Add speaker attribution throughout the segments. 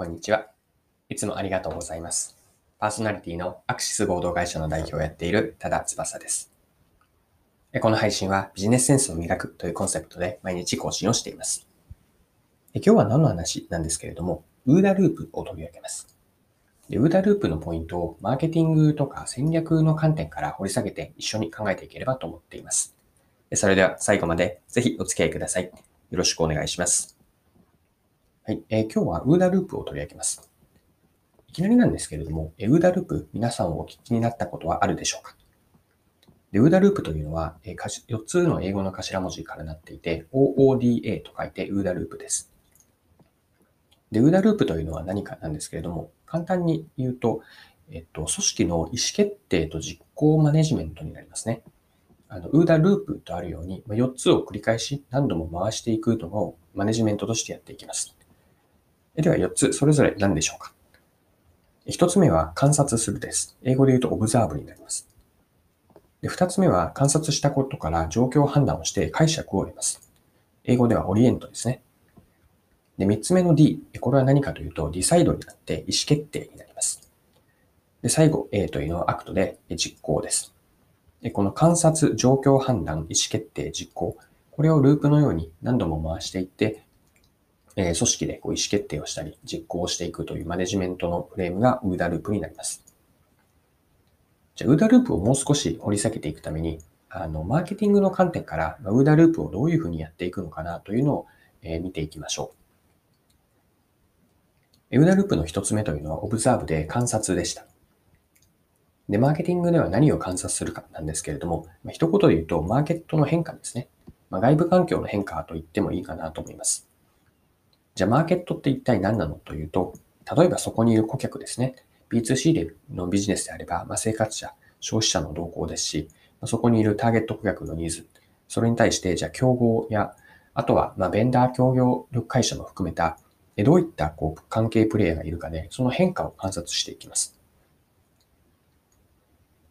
Speaker 1: こんにちは。いつもありがとうございます。パーソナリティのアクシス合同会社の代表をやっている多田翼です。この配信はビジネスセンスを磨くというコンセプトで毎日更新をしています。今日は何の話なんですけれども、ウーダループを取り上げます。でウーダループのポイントをマーケティングとか戦略の観点から掘り下げて一緒に考えていければと思っています。それでは最後までぜひお付き合いください。よろしくお願いします。はい、えー今日はウーダループを取り上げます。いきなりなんですけれども、えウーダループ皆さんお聞きになったことはあるでしょうか？でウーダループというのは、え4つの英語の頭文字からなっていて、OODA と書いてウーダループです。で、ウーダループというのは何かなんですけれども、簡単に言うと、えっと、組織の意思決定と実行マネジメントになりますね。あの、ウーダループとあるように、4つを繰り返し何度も回していくのをマネジメントとしてやっていきます。では4つ、それぞれ何でしょうか？1つ目は観察するです。英語で言うとオブザーブになります。で2つ目は観察したことから状況判断をして解釈を得ます。英語ではオリエントですね。で3つ目の D、これは何かというと、ディサイドになって意思決定になります。で最後、A というのは Act で実行です。でこの観察、状況判断、意思決定、実行、これをループのように何度も回していって、えー組織でこう意思決定をしたり、実行していくというマネジメントのフレームが OODA ループになります。じゃあ、 OODA ループをもう少し掘り下げていくために、あの、マーケティングの観点から、 OODA ループをどういうふうにやっていくのかなというのを、え見ていきましょう。ウーダループの一つ目というのは、オブザーブで観察でした。で、マーケティングでは何を観察するかなんですけれども、まあ、一言で言うと、マーケットの変化ですね。まあ、外部環境の変化と言ってもいいかなと思います。じゃあ、マーケットって一体何なのというと、例えばそこにいる顧客ですね。B2C でのビジネスであれば、まあ、生活者、消費者の動向ですし、まあそこにいるターゲット顧客のニーズ、それに対して、じゃあ、競合や、あとは、まあ、ベンダー協業力会社も含めた、どういったこう関係プレイヤーがいるかで、その変化を観察していきます。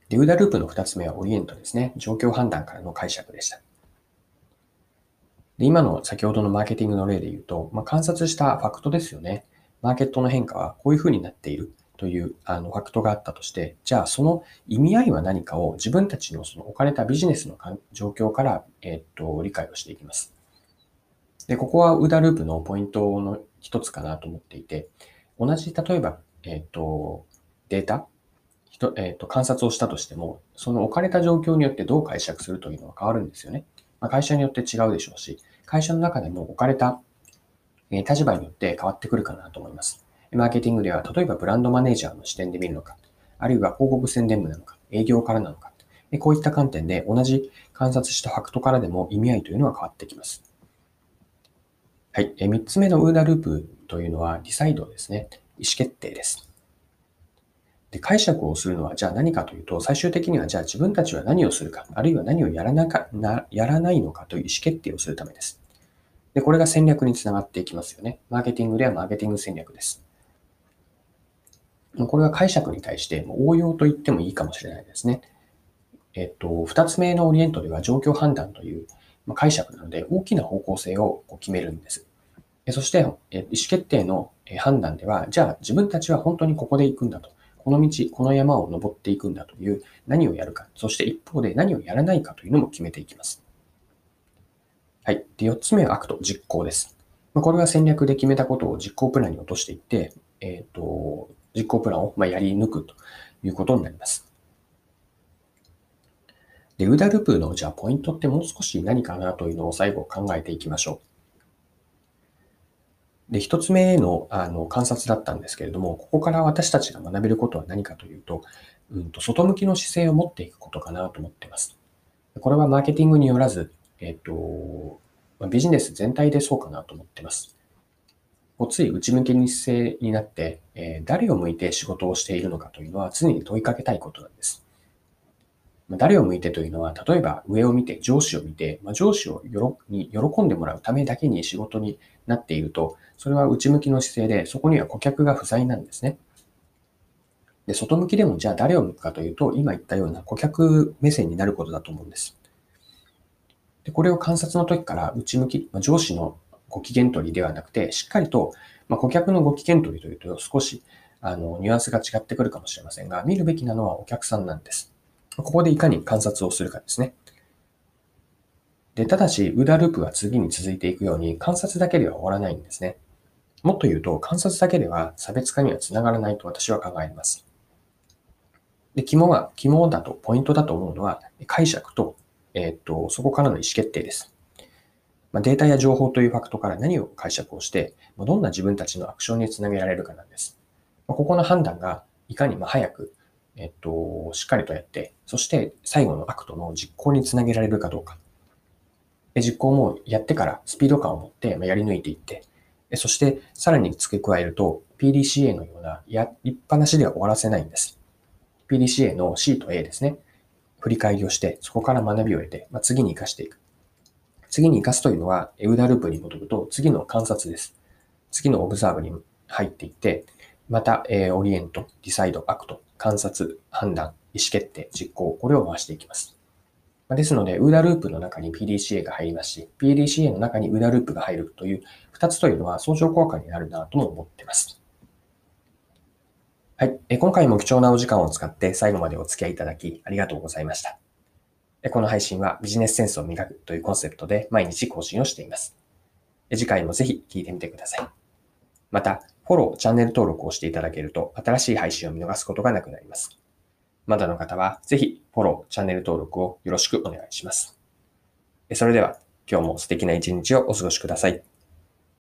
Speaker 1: で、ウーダループの二つ目はオリエントですね。状況判断からの解釈でした。で、今の先ほどのマーケティングの例で言うと、まあ、観察したファクトですよね。マーケットの変化はこういうふうになっているというあのファクトがあったとして、じゃあその意味合いは何かを自分たちのその置かれたビジネスの状況から、えーっと理解をしていきます。で、ここはウダループのポイントの一つかなと思っていて、同じ例えば、えーっと、データえっと観察をしたとしても、その置かれた状況によってどう解釈するというのは変わるんですよね。まあ、会社によって違うでしょうし、会社の中でも置かれた立場によって変わってくるかなと思います。マーケティングでは、例えばブランドマネージャーの視点で見るのか、あるいは広告宣伝部なのか、営業からなのか、こういった観点で同じ観察したファクトからでも意味合いというのは変わってきます。はい。えー三つ目のウーダループというのは、ディサイドですね。意思決定です。で解釈をするのは、じゃあ何かというと、最終的には、じゃあ自分たちは何をするか、あるいは何をやらなかなやらないのかという意思決定をするためです。で、これが戦略につながっていきますよね。マーケティングではマーケティング戦略です。これは解釈に対して応用と言ってもいいかもしれないですね。えっと、二つ目の Orient では状況判断という解釈なので大きな方向性を決めるんです。そして、意思決定の判断では、じゃあ自分たちは本当にここで行くんだと。この道、この山を登っていくんだという何をやるか。そして一方で何をやらないかというのも決めていきます。はい。で、四つ目は Act、実行です。まあ、これは戦略で決めたことを実行プランに落としていって、えっ、と、実行プランをまあやり抜くということになります。で、ウダループのじゃあポイントってもう少し何かなというのを最後考えていきましょう。で、一つ目のあの観察だったんですけれども、ここから私たちが学べることは何かというと、うんと外向きの姿勢を持っていくことかなと思っています。これはマーケティングによらず、えっ、と、まビジネス全体でそうかなと思っています。こうつい内向きに姿勢になって、え誰を向いて仕事をしているのかというのは常に問いかけたいことなんです。ま誰を向いてというのは、例えば上を見て、上司を見て、ま、上司をよろに喜んでもらうためだけに仕事になっていると、それは内向きの姿勢で、そこには顧客が不在なんですね。で、外向きでもじゃあ誰を向くかというと、今言ったような顧客目線になることだと思うんです。で、これを観察の時から内向き、ま上司のご機嫌取りではなくて、しっかりと、まあ、顧客のご機嫌取りというと少し、あの、ニュアンスが違ってくるかもしれませんが、見るべきなのはお客さんなんです。ここでいかに観察をするかですね。で、ただし、ウーダループは次に続いていくように、観察だけでは終わらないんですね。もっと言うと、観察だけでは差別化にはつながらないと私は考えます。で、肝は、肝だと、ポイントだと思うのは、解釈と、えっ、と、そこからの意思決定です。まあ、データや情報というファクトから何を解釈をして、どんな自分たちのアクションにつなげられるかなんです。まあ、ここの判断が、いかにま早く、えっと、しっかりとやって、そして最後の Act の実行につなげられるかどうか。で実行もやってからスピード感を持ってやり抜いていって、そしてさらに付け加えると PDCA のようなやりっぱなしでは終わらせないんです。PDCA の C と A ですね。振り返りをして、そこから学びを得て、まあ、次に活かしていく。次に活かすというのは、え OODA ループに戻ると、次の観察です。次の Observe に入っていって、また、えー、 Orient、Decide、Act、観察、判断、意思決定、実行、これを回していきます。ですので、ウーダループの中に PDCA が入りますし、PDCA の中にウーダループが入るという2つというのは相乗効果になるなとも思っています。はい。今回も貴重なお時間を使って最後までお付き合いいただきありがとうございました。この配信はビジネスセンスを磨くというコンセプトで毎日更新をしています。次回もぜひ聞いてみてください。また、フォロー、チャンネル登録をしていただけると新しい配信を見逃すことがなくなります。まだの方は、ぜひフォロー、チャンネル登録をよろしくお願いします。それでは、今日も素敵な一日をお過ごしください。